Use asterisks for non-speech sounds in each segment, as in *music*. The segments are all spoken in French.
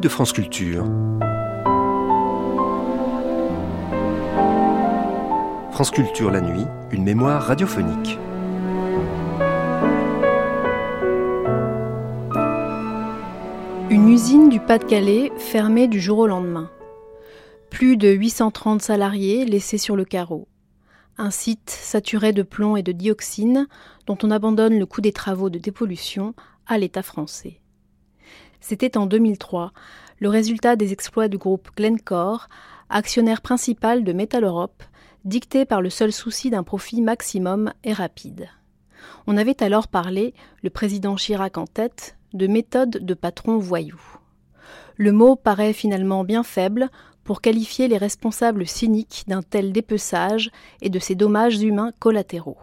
de France Culture. France Culture la nuit, une mémoire radiophonique. Une usine du Pas-de-Calais fermée du jour au lendemain. Plus de 830 salariés laissés sur le carreau. Un site saturé de plomb et de dioxine dont on abandonne le coût des travaux de dépollution à l'État français. C'était en 2003, le résultat des exploits du groupe Glencore, actionnaire principal de Metal Europe, dicté par le seul souci d'un profit maximum et rapide. On avait alors parlé, le président Chirac en tête, de méthode de patron voyou. Le mot paraît finalement bien faible pour qualifier les responsables cyniques d'un tel dépeçage et de ces dommages humains collatéraux.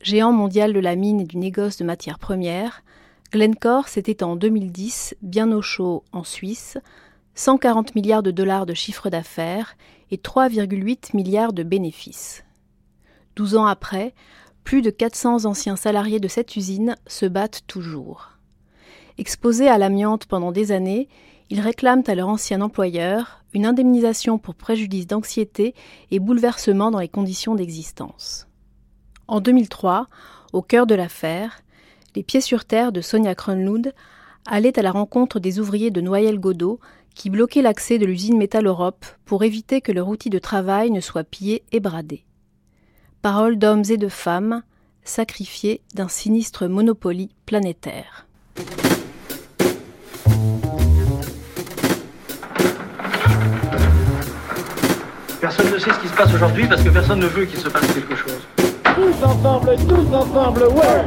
Géant mondial de la mine et du négoce de matières premières, Glencore, c'était en 2010, bien au chaud en Suisse, 140 milliards de dollars de chiffre d'affaires et 3,8 milliards de bénéfices. Douze ans après, plus de 400 anciens salariés de cette usine se battent toujours. Exposés à l'amiante pendant des années, ils réclament à leur ancien employeur une indemnisation pour préjudice d'anxiété et bouleversement dans les conditions d'existence. En 2003, au cœur de l'affaire, les pieds sur terre de Sonia Kronlund allaient à la rencontre des ouvriers de Noyel Godot qui bloquaient l'accès de l'usine Métal Europe pour éviter que leur outil de travail ne soit pillé et bradé. Paroles d'hommes et de femmes sacrifiés d'un sinistre monopoly planétaire. Personne ne sait ce qui se passe aujourd'hui parce que personne ne veut qu'il se passe quelque chose. Tous ensemble, tous ensemble, Ouais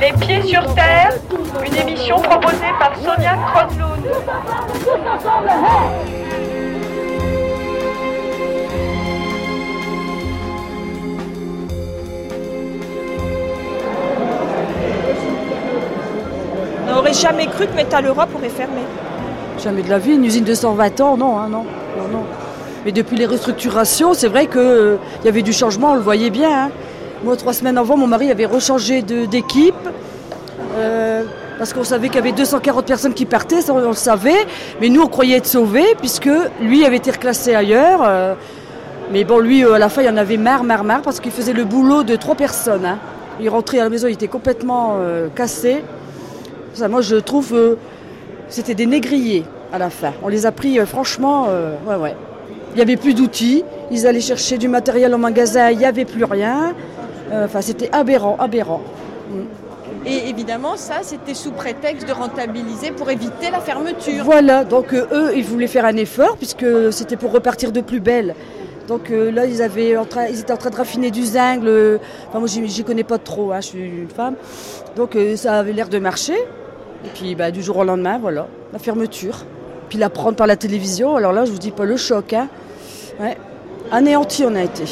Les pieds sur terre, une émission proposée par Sonia Kronlund. On n'aurait jamais cru que Metal Europe aurait fermé. Jamais de la vie, une usine de 120 ans, non, hein, non, non, non. Mais depuis les restructurations, c'est vrai qu'il y avait du changement, on le voyait bien. hein. Moi, trois semaines avant, mon mari avait rechangé d'équipe. euh, parce qu'on savait qu'il y avait 240 personnes qui partaient, ça on le savait. Mais nous, on croyait être sauvés, puisque lui avait été reclassé ailleurs. euh, mais bon, lui, euh, à la fin, il en avait marre, marre, marre, parce qu'il faisait le boulot de trois personnes. hein. Il rentrait à la maison, il était complètement cassé. Moi, je trouve euh, c'était des négriers à la fin. On les a pris, franchement, ouais, ouais. Il n'y avait plus d'outils. Ils allaient chercher du matériel au magasin, il n'y avait plus rien. Euh, Enfin, c'était aberrant, aberrant. Et évidemment, ça, c'était sous prétexte de rentabiliser pour éviter la fermeture. Voilà, donc euh, eux, ils voulaient faire un effort puisque c'était pour repartir de plus belle. Donc euh, là, ils, avaient en train, ils étaient en train de raffiner du zinc. le- Enfin, moi, j'y j'y connais pas trop, hein, je suis une femme. Donc euh, ça avait l'air de marcher. Et puis bah, du jour au lendemain, voilà, la fermeture. Puis la prendre par la télévision, alors là, je vous dis pas le choc. Hein. Ouais. Anéanti, on a été.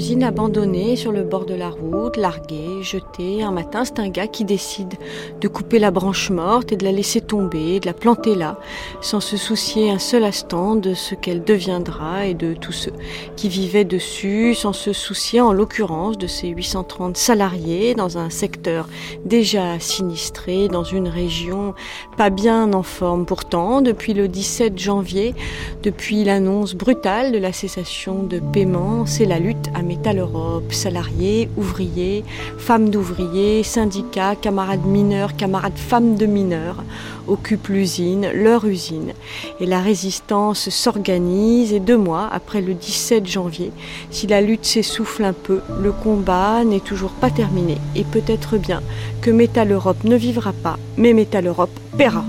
Usine abandonnée sur le bord de la route, larguée, jetée. Un matin, c'est un gars qui décide de couper la branche morte et de la laisser tomber, de la planter là, sans se soucier un seul instant de ce qu'elle deviendra et de tous ceux qui vivaient dessus, sans se soucier en l'occurrence de ces 830 salariés dans un secteur déjà sinistré, dans une région pas bien en forme. Pourtant, depuis le 17 janvier, depuis l'annonce brutale de la cessation de paiement, c'est la lutte à Métal Europe. Salariés, ouvriers, femmes d'ouvriers, syndicats, camarades mineurs, camarades femmes de mineurs occupent l'usine, leur usine. Et la résistance s'organise et deux mois après le 17 janvier, si la lutte s'essouffle un peu, le combat n'est toujours pas terminé. Et peut-être bien que Métal Europe ne vivra pas, mais Métal Europe paiera.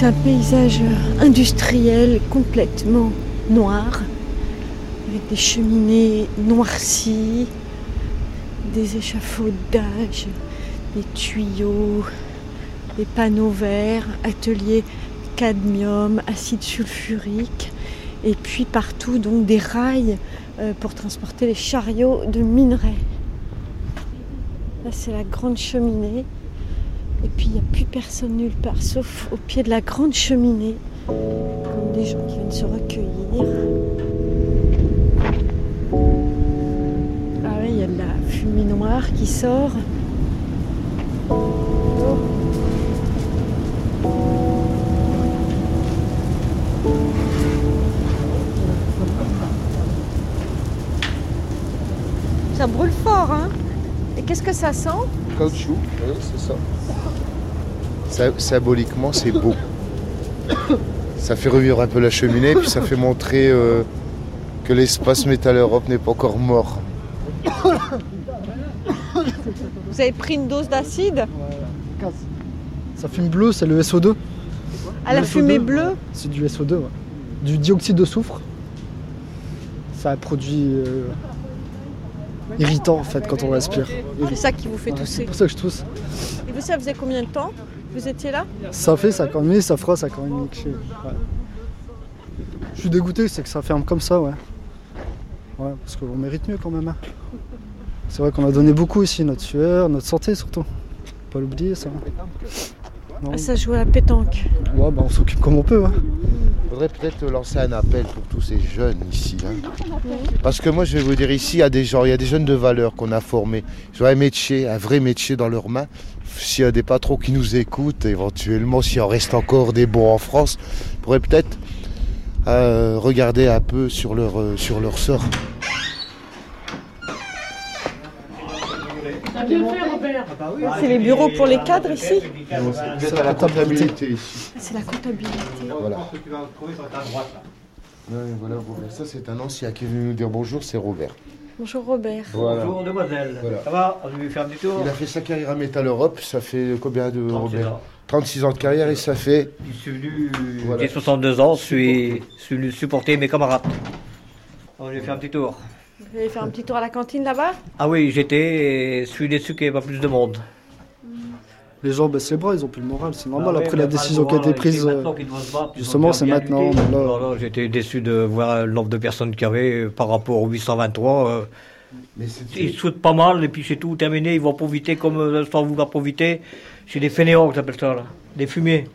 C'est un paysage industriel complètement noir, avec des cheminées noircies, des échafaudages, des tuyaux, des panneaux verts, ateliers cadmium, acide sulfurique, et puis partout donc des rails euh, pour transporter les chariots de minerais. Là c'est la grande cheminée Et puis il n'y a plus personne nulle part, sauf au pied de la grande cheminée, comme des gens qui viennent se recueillir. Ah oui, il y a de la fumée noire qui sort. Ça brûle fort, hein? Qu'est-ce que ça sent Caoutchouc, oui, c'est ça. Ça- Symboliquement, c'est beau. Ça fait revivre un peu la cheminée, puis ça fait montrer euh, que l'espace Métal Europe n'est pas encore mort. Vous avez pris une dose d'acide Ça fume bleu, c'est le SO2. à la Le fumée SO2, bleue C'est du SO2, ouais. Du dioxyde de soufre. Ça produit euh, irritant en fait quand on respire. C'est ça qui vous fait tousser. C'est pour ça que je tousse. Et vous, ça faisait combien de temps Vous étiez là? Ça fait, ça a quand même mis, ça fera, ça a quand même mixé. Ouais. Je suis dégoûté, c'est que ça ferme comme ça, ouais. Ouais, parce qu'on mérite mieux quand même. hein. C'est vrai qu'on a donné beaucoup ici, notre sueur, notre santé surtout. Faut Pas l'oublier ça. Non. Ça joue à la pétanque. Ouais, bah on s'occupe comme on peut. Hein. faudrait peut-être lancer un appel pour tous ces jeunes ici. hein. Parce que moi, je vais vous dire, ici, il y a des gens, il y a des jeunes de valeur qu'on a formés. Ils ont un métier, un vrai métier dans leurs mains. S'il y a des patrons qui nous écoutent, éventuellement, s'il en reste encore des bons en France, ils pourraient peut-être euh, regarder un peu sur leur, euh, sur leur sort. C'est les bureaux pour les cadres ici êtes à la comptabilité ici. C'est la comptabilité. Voilà. Voilà, Robert. Ça, c'est un ancien qui est venu nous dire bonjour, c'est Robert. Bonjour Robert. Voilà. Bonjour, demoiselle. Voilà. Ça va On lui faire un petit tour Il a fait sa carrière à Metal Europe, ça fait combien de 36 Robert ans. 36 ans de carrière et ça fait Je suis venu, Voilà. j'ai 62 ans, je suis, je suis venu supporter mes camarades. On lui fait un petit tour. Vous allez faire un petit tour à la cantine là-bas Ah oui, j'étais et je suis déçu qu'il n'y ait pas plus de monde. Les gens baissent les bras, ils ont plus le moral, c'est normal Ah oui, après la décision qui a été prise. euh, justement, c'est maintenant, là- Non, non, J'étais déçu de voir le nombre de personnes qu'il y avait euh, par rapport au 823. euh, Mais ils sautent pas mal et puis c'est tout terminé. Ils vont profiter comme sans vouloir profiter. C'est des fainéants que j'appelle ça, là. des fumiers.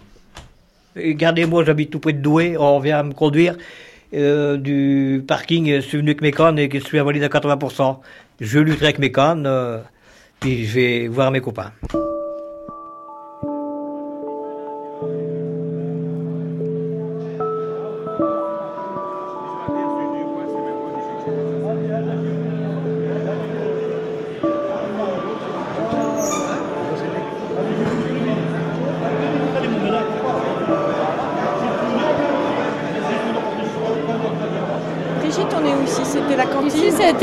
Et Regardez-moi, j'habite tout près de Douai. On vient me conduire euh, du parking. Je suis venu avec mes cannes et que je suis invalide à 80%. Je lutterai avec mes cannes. euh, puis je vais voir mes copains.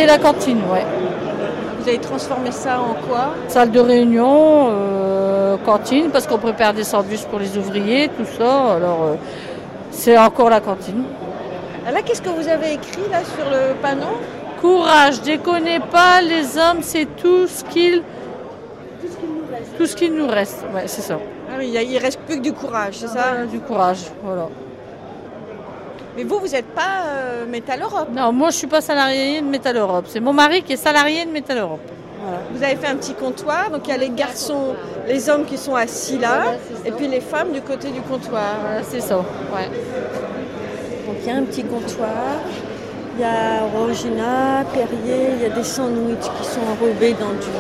C'était la cantine, ouais. Vous avez transformé ça en quoi? Salle de réunion, euh, cantine, parce qu'on prépare des sandwichs pour les ouvriers, tout ça. Alors, euh, c'est encore la cantine. Ah, Là, qu'est-ce que vous avez écrit là sur le panneau? Courage, déconnez pas, les hommes, c'est tout ce qu'il. Tout ce qu'il nous reste. Ouais, c'est ça. ah oui, il reste plus que du courage, c'est ça? Voilà, du courage, voilà. Mais vous, vous n'êtes pas euh, Métal Europe. Non, moi, je suis pas salarié de Métal Europe. C'est mon mari qui est salarié de Métal Europe. Voilà. Vous avez fait un petit comptoir, donc il y a les garçons, les hommes qui sont assis là, et puis les femmes du côté du comptoir. Voilà, c'est ça. Ouais. Donc il y a un petit comptoir, il y a Rogina, Perrier, il y a des sandwichs qui sont enrobés dans du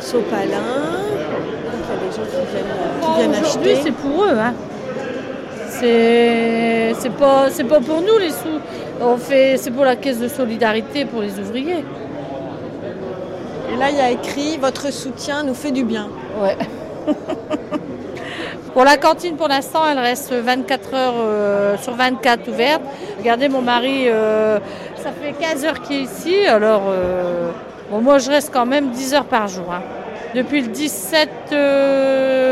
sopalin. Donc il y a des gens qui viennent, euh, qui viennent Aujourd'hui, acheter. c'est pour eux. Hein. C'est c'est pas c'est pas pour nous les sous. On fait c'est pour la caisse de solidarité pour les ouvriers. Et là il y a écrit votre soutien nous fait du bien. Ouais. *laughs* pour la cantine, pour l'instant, elle reste 24 heures euh, sur 24 ouverte. Regardez, mon mari, euh, ça fait 15 heures qu'il est ici. Alors, euh, bon, moi, je reste quand même 10 heures par jour. hein. Depuis le 17,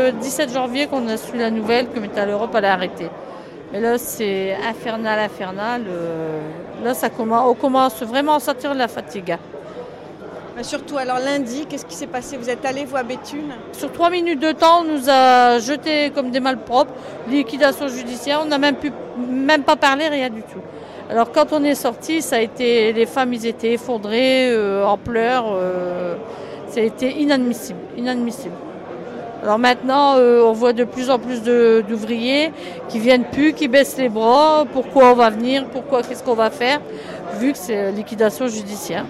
euh, 17 janvier qu'on a su la nouvelle que Metal Europe allait arrêter. Mais là, c'est infernal, infernal. euh, là, ça commence, on commence vraiment à sentir la fatigue. Mais surtout alors lundi, qu'est-ce qui s'est passé? Vous êtes allé voir Béthune? Sur trois minutes de temps, on nous a jetés comme des malpropres, liquidation judiciaire, on n'a même, pu- même pas parlé, rien du tout. Alors quand on est sorti, ça a été, les femmes, ils étaient effondrées, euh, en pleurs, euh, ça a été inadmissible, inadmissible. Alors maintenant, euh, on voit de plus en plus d'ouvriers qui viennent plus, qui baissent les bras. Pourquoi on va venir? Pourquoi? Qu'est-ce qu'on va faire? Vu que c'est liquidation judiciaire.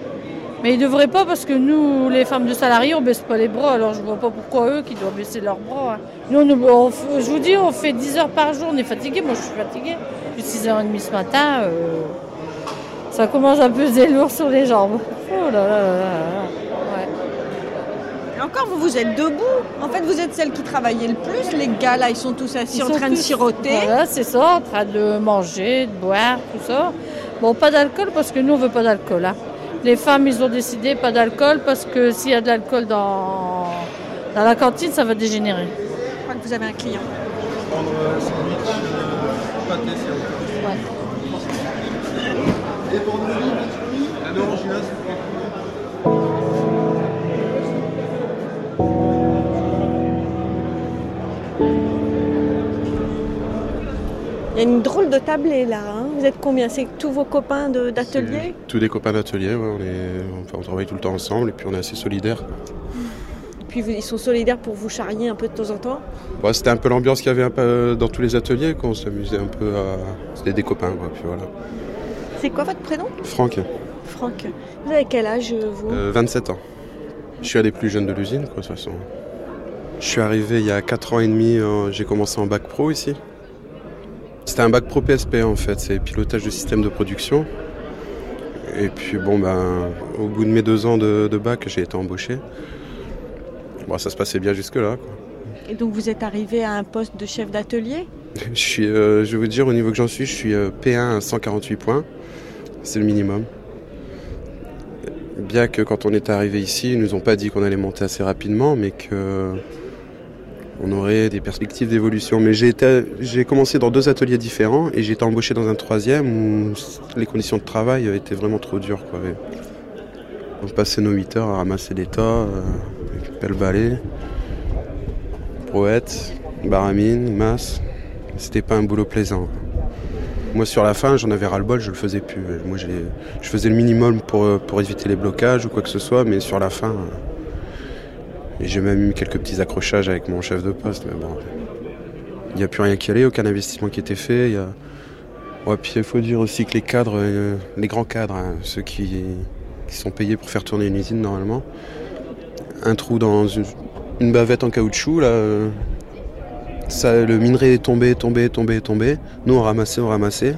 Mais ils ne devraient pas parce que nous, les femmes de salariés, on baisse pas les bras. Alors je vois pas pourquoi eux qui doivent baisser leurs bras. hein. Nous, on, je vous dis, on fait 10 heures par jour. On est fatigué. Moi, je suis fatiguée. Depuis 6h30 ce matin, euh, ça commence à peser lourd sur les jambes. Oh là là là là encore, vous, vous êtes debout. En fait, vous êtes celle qui travaillait le plus. Les gars, là, ils sont tous assis Ils en train de siroter. Voilà, c'est ça, en train de manger, de boire, tout ça. Bon, pas d'alcool parce que nous, on veut pas d'alcool. hein. Les femmes, ils ont décidé pas d'alcool parce que s'il y a de l'alcool dans, dans la cantine, ça va dégénérer. Je crois que vous avez un client. Il y a une drôle de tablée là. hein. Vous êtes combien? C'est tous vos copains de- d'atelier? Tous des copains d'atelier, ouais, on, est, enfin, on travaille tout le temps ensemble et puis on est assez solidaires. Puis vous- ils sont solidaires pour vous charrier un peu de temps en temps? Bon, C'était un peu l'ambiance qu'il y avait un peu dans tous les ateliers, qu'on s'amusait un peu à. C'était des copains, quoi, puis voilà. C'est quoi votre prénom? Franck, Franck. Vous avez quel âge vous? Euh, 27 ans. Je suis un des plus jeunes de l'usine, quoi, de toute façon. Je suis arrivé il y a 4 ans et demi, euh, j'ai commencé en bac pro ici. C'était un bac pro PSP en fait, c'est pilotage de système de production. Et puis bon, ben, au bout de mes deux ans de, de bac, j'ai été embauché. Bon, ça se passait bien jusque-là. Et donc vous êtes arrivé à un poste de chef d'atelier? *laughs* Je, suis, euh, je vais vous dire, au niveau que j'en suis, je suis euh, P1 à 148 points. C'est le minimum. Bien que quand on est arrivé ici, ils nous ont pas dit qu'on allait monter assez rapidement, mais que on aurait des perspectives d'évolution. Mais j'ai commencé dans deux ateliers différents et j'ai été embauché dans un troisième où les conditions de travail étaient vraiment trop dures. On passait nos 8 heures à ramasser des tas, euh, avec pelle balai, brouette, baramine, masse. C'était pas un boulot plaisant. Moi, sur la fin, j'en avais ras-le-bol, je le faisais plus. Moi, je faisais le minimum pour, éviter les blocages ou quoi que ce soit, mais sur la fin, j'ai même eu quelques petits accrochages avec mon chef de poste, mais bon. Il n'y a plus rien qui allait, aucun investissement qui était fait. a- Ouais, puis il faut dire aussi que les cadres, euh, les grands cadres, hein, ceux qui, sont payés pour faire tourner une usine normalement, un trou dans une, bavette en caoutchouc, là, euh, le minerai est tombé, tombé, tombé, tombé. Nous, on ramassait, on ramassait.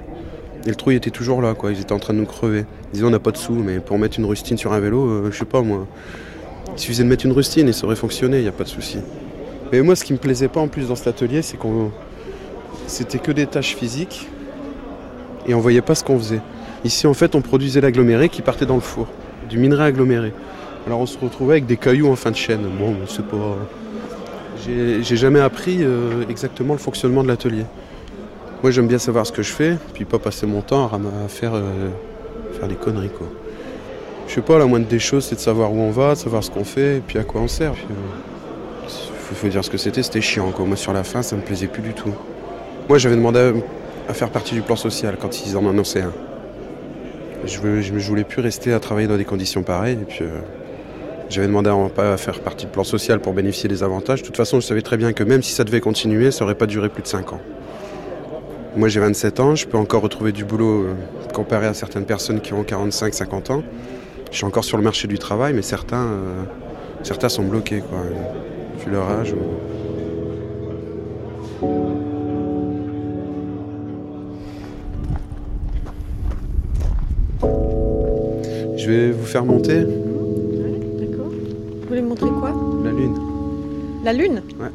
Et le trou, il était toujours là, quoi. Ils étaient en train de nous crever. Ils disaient, on n'a pas de sous, mais pour mettre une rustine sur un vélo, euh, je sais pas, moi. Il suffisait de mettre une rustine et ça aurait fonctionné, il n'y a pas de souci. Mais moi, ce qui me plaisait pas en plus dans cet atelier, c'est qu'on. C'était que des tâches physiques et on voyait pas ce qu'on faisait. Ici, en fait, on produisait l'aggloméré qui partait dans le four, du minerai aggloméré. Alors, on se retrouvait avec des cailloux en fin de chaîne. Bon, c'est pas. J'ai jamais appris euh, exactement le fonctionnement de l'atelier. Moi, j'aime bien savoir ce que je fais, puis pas passer mon temps à faire, euh, faire des conneries, quoi. Je sais pas, la moindre des choses, c'est de savoir où on va, de savoir ce qu'on fait, et puis à quoi on sert. Puis, euh, faut, dire ce que c'était, c'était chiant, quoi. Moi, sur la fin, ça me plaisait plus du tout. Moi, j'avais demandé à, faire partie du plan social quand ils en annonçaient un. Je, je, je voulais plus rester à travailler dans des conditions pareilles, et puis. euh, j'avais demandé à, faire partie du plan social pour bénéficier des avantages. De toute façon, je savais très bien que même si ça devait continuer, ça aurait pas duré plus de 5 ans. Moi, j'ai 27 ans, je peux encore retrouver du boulot euh, comparé à certaines personnes qui ont 45, 50 ans. Je suis encore sur le marché du travail, mais certains, euh, certains sont bloqués, quoi, vu leur âge. ou- Je vais vous faire monter D'accord. Vous voulez me montrer quoi? La lune. La lune? Ouais.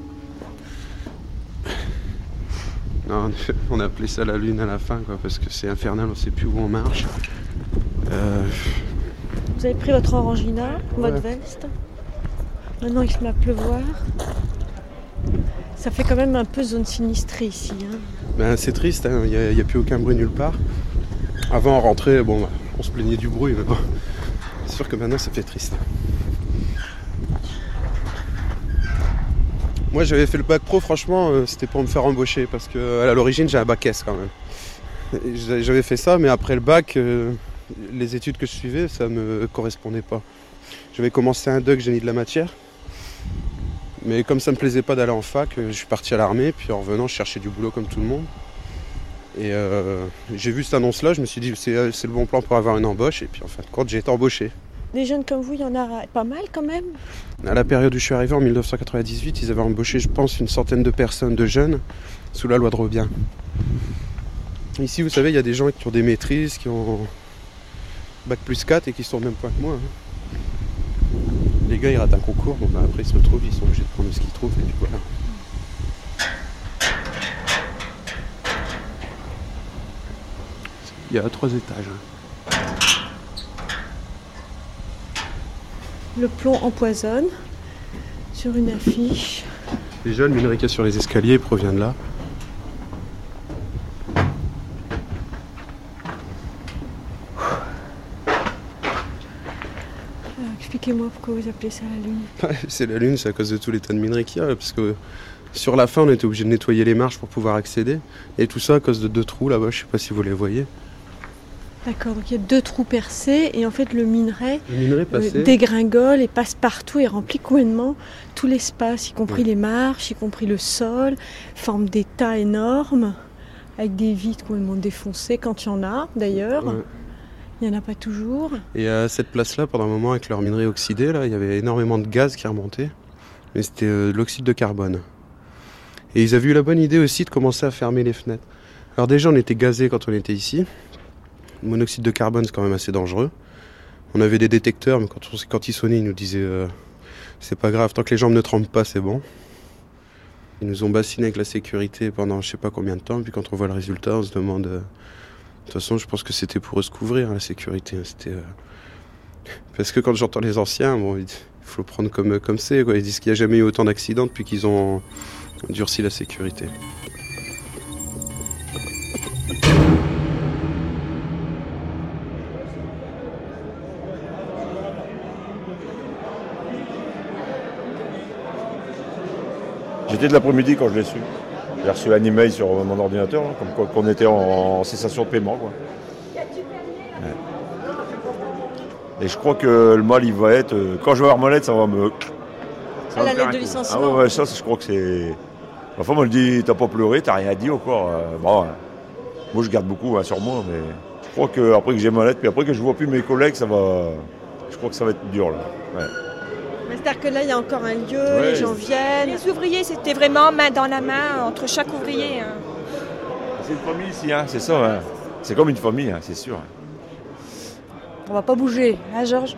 Non, on a appelé ça la lune à la fin, quoi, parce que c'est infernal, on sait plus où on marche. Euh, Vous avez pris votre orangina, votre veste. Maintenant, il se met à pleuvoir. Ça fait quand même un peu zone sinistrée ici. hein. ben, c'est triste, il n'y a, plus aucun bruit nulle part. Avant, on rentrait, bon, on se plaignait du bruit, mais bon, c'est sûr que maintenant, ça fait triste. Moi, j'avais fait le bac pro, franchement, euh, c'était pour me faire embaucher, parce que à l'origine, j'ai un bac S quand même. J'avais fait ça, mais après le bac, euh, les études que je suivais, ça me correspondait pas. J'avais commencé un doc génie de la matière. Mais comme ça me plaisait pas d'aller en fac, euh, je suis parti à l'armée, puis en revenant, je cherchais du boulot comme tout le monde. Et euh, j'ai vu cette annonce-là, je me suis dit c'est euh, c'est le bon plan pour avoir une embauche, et puis en fin de compte, j'ai été embauché. Des jeunes comme vous, il y en a pas mal quand même? À la période où je suis arrivé en 1998, ils avaient embauché, je pense, une centaine de personnes, de jeunes, sous la loi de Robien. Ici, vous savez, il y a des gens qui ont des maîtrises, qui ont bac plus 4 et qui sont au même point que moi. hein. Les gars, ils ratent un concours, bon, bah, après, ils se retrouvent, ils sont obligés de prendre ce qu'ils trouvent, et puis voilà. Il y a trois étages. hein. Le plomb empoisonne sur une affiche. Déjà, le minerai qu'il y a sur les escaliers provient de là. Alors, Expliquez-moi pourquoi vous appelez ça la lune. *laughs* Ouais, c'est la lune, c'est à cause de tous les tas de minerais qu'il y a. Parce que sur la fin, on était obligé de nettoyer les marches pour pouvoir accéder. Et tout ça à cause de deux trous là-bas, je sais pas si vous les voyez. D'accord, donc il y a deux trous percés et en fait le minerai Le minerai euh, dégringole et passe partout et remplit complètement tout l'espace, y compris Ouais. les marches, y compris le sol, forme des tas énormes avec des vitres complètement défoncées quand il y en a d'ailleurs. Ouais. Il n'y en a pas toujours. Et à cette place-là, pendant un moment, avec leur minerai oxydé, là, il y avait énormément de gaz qui remontait. Mais c'était euh, de l'oxyde de carbone. Et ils avaient eu la bonne idée aussi de commencer à fermer les fenêtres. Alors déjà, on était gazés quand on était ici. Le monoxyde de carbone, c'est quand même assez dangereux. On avait des détecteurs, mais quand ils sonnaient, ils nous disaient euh, c'est pas grave, tant que les jambes ne tremblent pas, c'est bon. Ils nous ont bassiné avec la sécurité pendant je sais pas combien de temps, puis quand on voit le résultat, on se demande. euh, de toute façon, je pense que c'était pour eux se couvrir, hein, la sécurité. C'était. euh, *laughs* Parce que quand j'entends les anciens, bon, il faut le prendre comme comme c'est. Ils disent qu'il n'y a jamais eu autant d'accidents depuis qu'ils ont durci la sécurité. J'étais de l'après-midi quand je l'ai su. J'ai reçu un email sur mon ordinateur, là, comme quoi qu'on était en, en cessation de paiement. Quoi. Ouais. Et je crois que le mal, il va être. euh, Quand je vais avoir ma lettre, ça va me. ça va Ah, la me lettre de licenciement. Ah ouais, ça, je crois que c'est. Ma femme, elle dit T'as pas pleuré, t'as rien dit encore. Euh, bon, ouais. Moi, je garde beaucoup hein, sur moi, mais je crois que après que j'ai ma lettre, puis après que je vois plus mes collègues, ça va. Je crois que ça va être dur, là. Ouais. C'est-à-dire que là, il y a encore un lieu, Ouais. les gens viennent. Les ouvriers, c'était vraiment main dans la main entre chaque ouvrier. hein. C'est une famille ici, hein, c'est ça. hein. C'est comme une famille, hein, c'est sûr. On va pas bouger, hein Georges?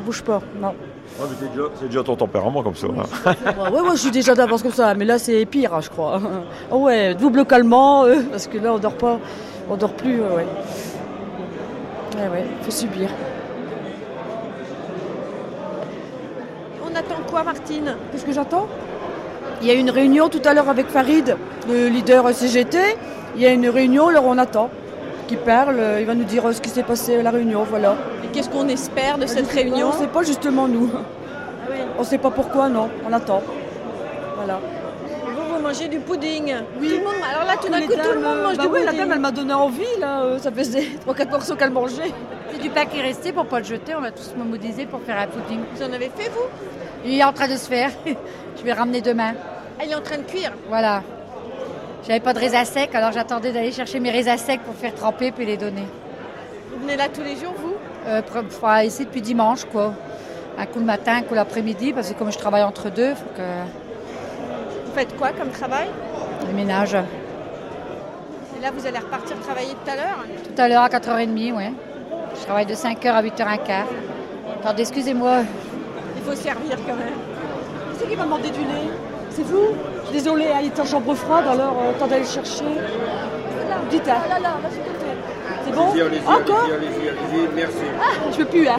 On bouge pas, non. Ouais, mais c'est déjà, c'est déjà ton tempérament comme ça. hein. Ouais, ouais, moi je suis déjà d'avance comme ça, mais là c'est pire, hein, je crois. *laughs* Oh ouais, double calmant, euh, parce que là on dort pas, on dort plus, ouais. ouais. Ouais, ouais, faut subir. On attend quoi, Martine Qu'est-ce que j'attends Il y a une réunion tout à l'heure avec Farid, le leader CGT. Il y a une réunion, alors on attend. Qui parle, euh, il va nous dire euh, ce qui s'est passé à la réunion, voilà. Et qu'est-ce qu'on espère de cette pas, réunion? On ne sait pas justement nous. Ah oui. On ne sait pas pourquoi, non. On attend. Voilà. Vous, vous mangez du pudding. Oui. Tout le monde, alors là, tout d'un coup, tout le monde mange bah du oui, pudding. la dame, elle m'a donné envie, là. euh, Ça faisait *laughs* 3-4 morceaux qu'elle mangeait. C'est du pain qui est resté pour pas le jeter. On va tous mobiliser pour faire un pudding. Vous en avez fait, vous? Il est en train de se faire. *laughs* Je vais ramener demain. Ah, Il est en train de cuire. Voilà. J'avais pas de raisins secs, alors j'attendais d'aller chercher mes raisins secs pour faire tremper puis les donner. Vous venez là tous les jours, vous? Euh, enfin, ici depuis dimanche, quoi. Un coup le matin, un coup l'après-midi, parce que comme je travaille entre deux, faut que Vous faites quoi comme travail? Je ménage. Et là, vous allez repartir travailler tout à l'heure? Tout à l'heure à 4h30, ouais. Je travaille de 5h à 8h15. Attendez, excusez-moi. Il faut servir quand même. Qui c'est qui m'a demandé du lait C'est vous désolée, hein, il était en chambre froide, alors euh, temps d'aller le chercher. Dites, hein. là, là, là, s'il te plaît. C'est bon Encore merci. Ah, je peux plus, hein.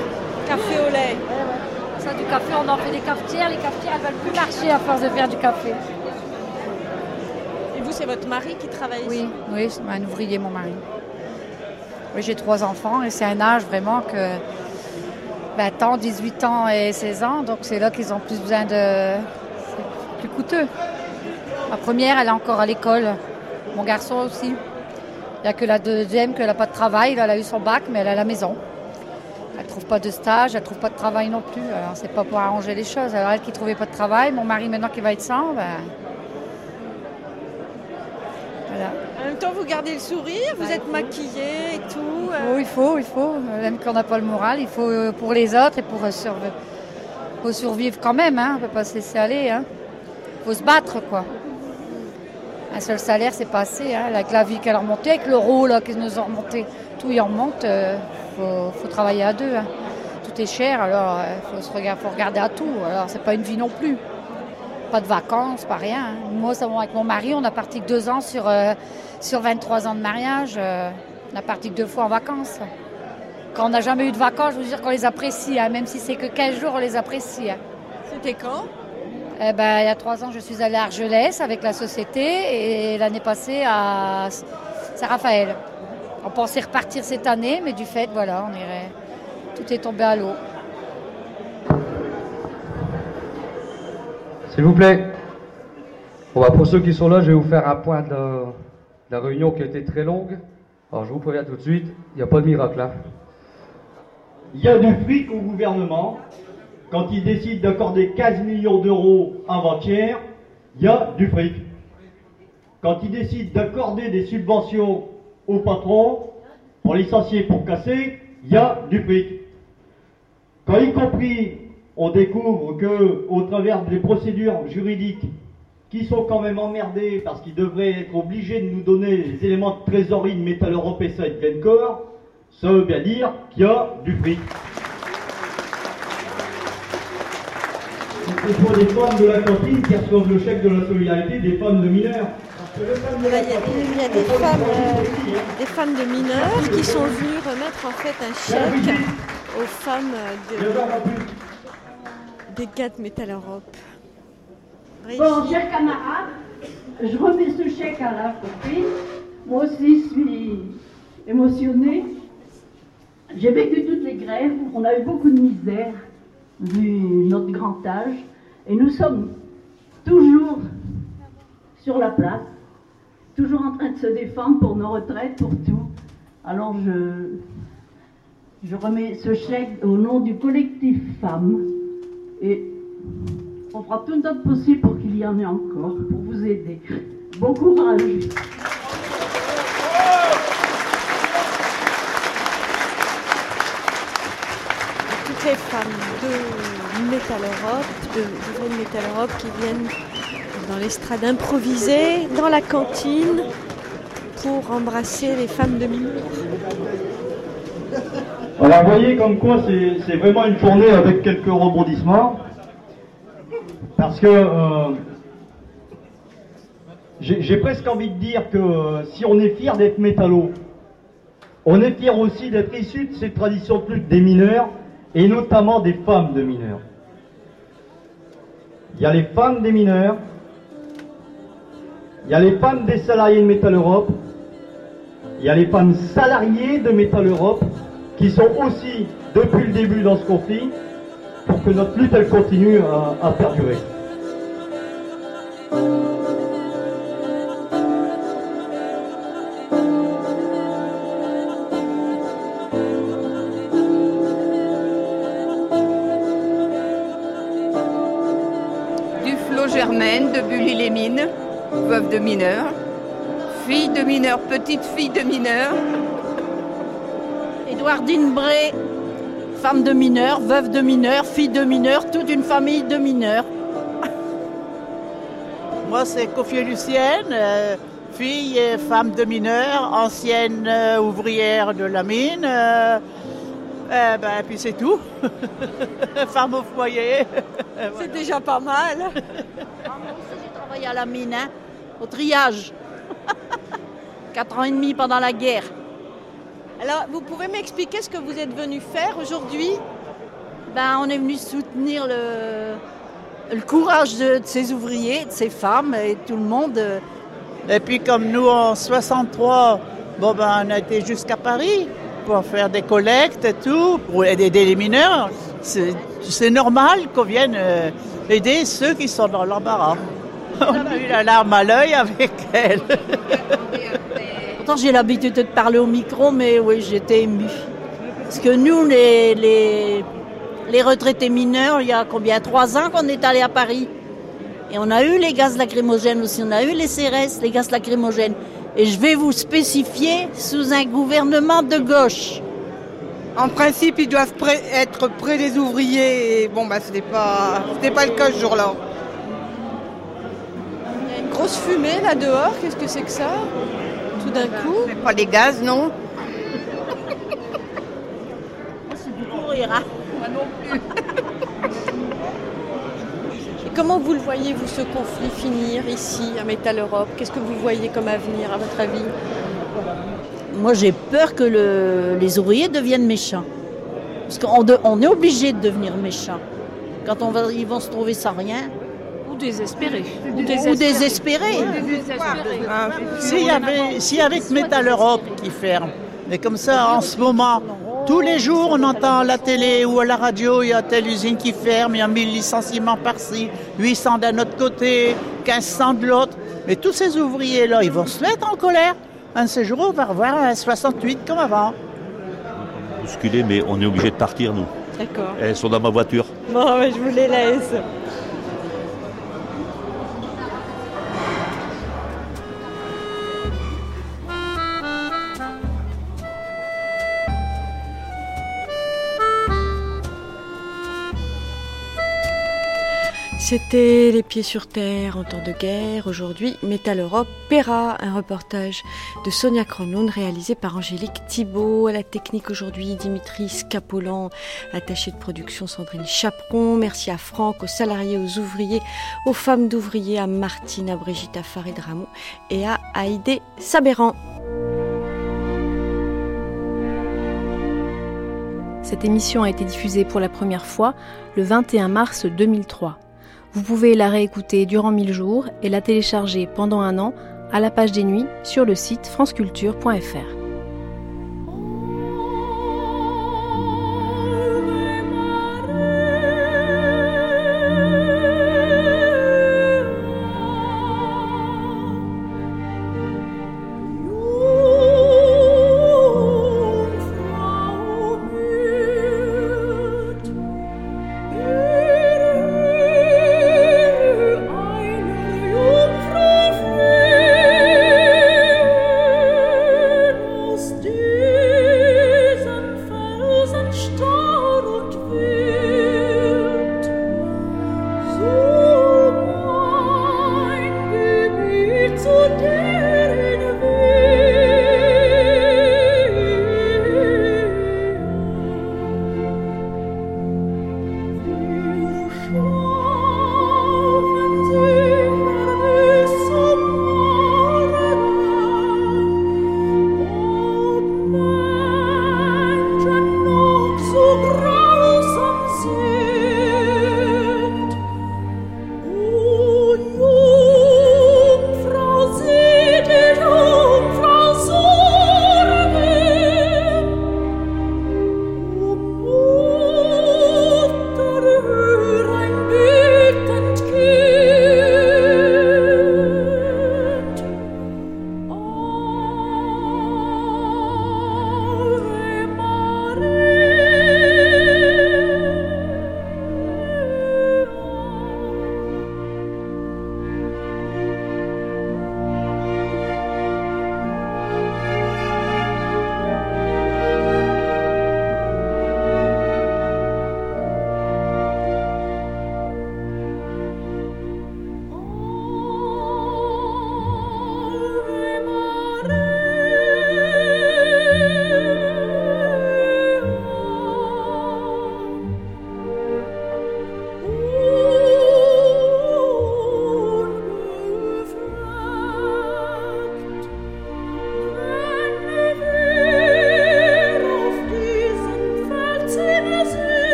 Café au lait. Ça, du café, on en fait des cafetières. Les cafetières, elles veulent plus marcher à force de faire du café. Et vous, c'est votre mari qui travaille ici? Oui, oui, c'est un ouvrier, mon mari. Oui, j'ai trois enfants et c'est un âge vraiment que 20 ans, 18 ans et 16 ans, donc c'est là qu'ils ont plus besoin de. C'est plus coûteux. Ma première, elle est encore à l'école. Mon garçon aussi. Il n'y a que la deuxième qui n'a pas de travail. Elle a eu son bac, mais elle est à la maison. Elle trouve pas de stage, elle trouve pas de travail non plus. Alors c'est pas pour arranger les choses. Alors elle qui trouvait pas de travail, mon mari maintenant qui va être sans, ben... Voilà. En même temps, vous gardez le sourire, vous êtes maquillée et tout. euh. Oh, il faut, il faut. Même qu'on n'a pas le moral, il faut euh, pour les autres et pour euh, surv- faut survivre quand même. Hein. On ne peut pas se laisser aller. Il faut se battre, quoi. Un seul salaire, c'est pas assez. Hein. Avec la vie qu'elle a remontée, avec l'euro là, qui nous a remonté, tout y en remonte. Il faut, faut travailler à deux. hein. Tout est cher, alors il faut, se regarder, faut regarder à tout. Alors c'est pas une vie non plus. Pas de vacances, pas rien. hein. Moi, avec mon mari, on a parti que deux ans sur, euh, sur 23 ans de mariage. euh, on a parti que deux fois en vacances. Quand on n'a jamais eu de vacances, je veux dire qu'on les apprécie, hein, même si c'est que 15 jours, on les apprécie. hein. C'était quand? Eh ben, il y a trois ans, je suis allée à Argelès avec la société et l'année passée à Saint-Raphaël. On pensait repartir cette année, mais du fait, voilà, on irait. Tout est tombé à l'eau. S'il vous plaît. Bah, pour ceux qui sont là, je vais vous faire un point de la, réunion qui a été très longue. Alors je vous préviens tout de suite, il n'y a pas de miracle là. Il y a du fric au gouvernement. Quand il décide d'accorder 15 millions d'euros avant-hier, il y a du fric. Quand il décide d'accorder des subventions aux patrons pour licencier, pour casser, il y a du fric. Quand y compris on découvre que, au travers des procédures juridiques qui sont quand même emmerdées parce qu'ils devraient être obligés de nous donner les éléments de trésorerie de Métal Europe SA et de Glencore, ça veut bien dire qu'il y a du fric. C'est pour des femmes de la cantine qui reçoivent le chèque de la solidarité des femmes de mineurs. Voilà, Il y a, il y a des, femmes, euh, des femmes de mineurs qui sont venues remettre en fait un chèque aux femmes de, des gars de Métal Europe. Bon, chers camarades, je remets ce chèque à la copine. Moi aussi, je suis émotionnée. J'ai vécu toutes les grèves, on a eu beaucoup de misère, vu notre grand âge, et nous sommes toujours sur la place, toujours en train de se défendre pour nos retraites, pour tout. Alors je, je remets ce chèque au nom du collectif Femmes, et on fera tout notre possible pour qu'il y en ait encore, pour vous aider. Bon courage. Toutes les femmes de Métal Europe, de, de Métal Europe qui viennent dans l'estrade improvisée, dans la cantine, pour embrasser les femmes de mineurs. Vous voyez comme quoi c'est vraiment une journée avec quelques rebondissements. Parce que euh, j'ai presque envie de dire que euh, si on est fier d'être métallo, on est fier aussi d'être issu de cette tradition lutte des mineurs, et notamment des femmes de mineurs. Il y a les femmes des mineurs, il y a les femmes des salariés de Métal Europe, il y a les femmes salariées de Métal Europe, qui sont aussi depuis le début dans ce conflit, pour que notre lutte elle continue à, perdurer. du Flot Germaine de Bully-les-Mines, veuve de mineur, fille de mineur, petite fille de mineur. Édouardine Bré, femme de mineur, veuve de mineur, fille de mineur, toute une famille de mineurs. *laughs* Moi, c'est Kofi Lucienne, euh, fille et femme de mineur, ancienne euh, ouvrière de la mine. euh, eh ben, puis c'est tout. *laughs* femme au foyer. *laughs* C'est déjà pas mal. J'ai travaillé à la mine, hein, au triage. Quatre ans et demi pendant la guerre. Alors, vous pouvez m'expliquer ce que vous êtes venu faire aujourd'hui? Ben, on est venu soutenir le, le courage de, de ces ouvriers, de ces femmes et tout le monde. Et puis comme nous en 63, bon ben on a été jusqu'à Paris pour faire des collectes et tout, pour aider les mineurs. C'est c'est normal qu'on vienne euh, aider ceux qui sont dans l'embarras. *laughs* On a eu la larme à l'œil avec elle. *laughs* Pourtant, j'ai l'habitude de parler au micro, mais oui, j'étais émue. Parce que nous, les, les, les retraités mineurs, il y a combien Trois ans qu'on est allé à Paris. Et on a eu les gaz lacrymogènes aussi, on a eu les CRS, les gaz lacrymogènes. Et je vais vous spécifier sous un gouvernement de gauche. En principe, ils doivent être près des ouvriers. Et bon, bah, c'était pas, c'était pas le cas ce jour-là. Il y a une grosse fumée là dehors, qu'est-ce que c'est que ça? Tout d'un coup C'est pas les gaz, non rire, Moi non plus. *laughs* Et comment vous le voyez, vous, ce conflit finir ici, à Métal Europe? Qu'est-ce que vous voyez comme avenir, à votre avis? Moi, j'ai peur que le- les ouvriers deviennent méchants. Parce qu'on de- on est obligé de devenir méchants. Quand on va, ils vont se trouver sans rien. Ou désespérés. Ou désespérés. S'il y avait, s'il y avait que Métal Europe qui ferme, mais comme ça, en ce moment, tous les jours, on entend à la télé ou à la radio, il y a telle usine qui ferme, il y a 1000 licenciements par-ci, 800 d'un autre côté, 1500 de l'autre. Mais tous ces ouvriers-là, ils vont se mettre en colère. Un de ces jours, on va revoir un 68 comme avant. bousculé, mais on est obligé de partir, nous. D'accord. Elles sont dans ma voiture. Bon, ouais, je vous les laisse. C'était Les Pieds sur Terre en temps de guerre. Aujourd'hui, Métal Europe paiera un reportage de Sonia Cronoun réalisé par Angélique Thibault. À la technique aujourd'hui, Dimitri Scapolan, attaché de production Sandrine Chaperon. Merci à Franck, aux salariés, aux ouvriers, aux femmes d'ouvriers, à Martine, à Brigitte, à Farid Ramon et à Haïdé Sabéran. Cette émission a été diffusée pour la première fois le 21 mars 2003. Vous pouvez la réécouter durant 1000 jours et la télécharger pendant un an à la page des nuits sur le site franceculture.fr.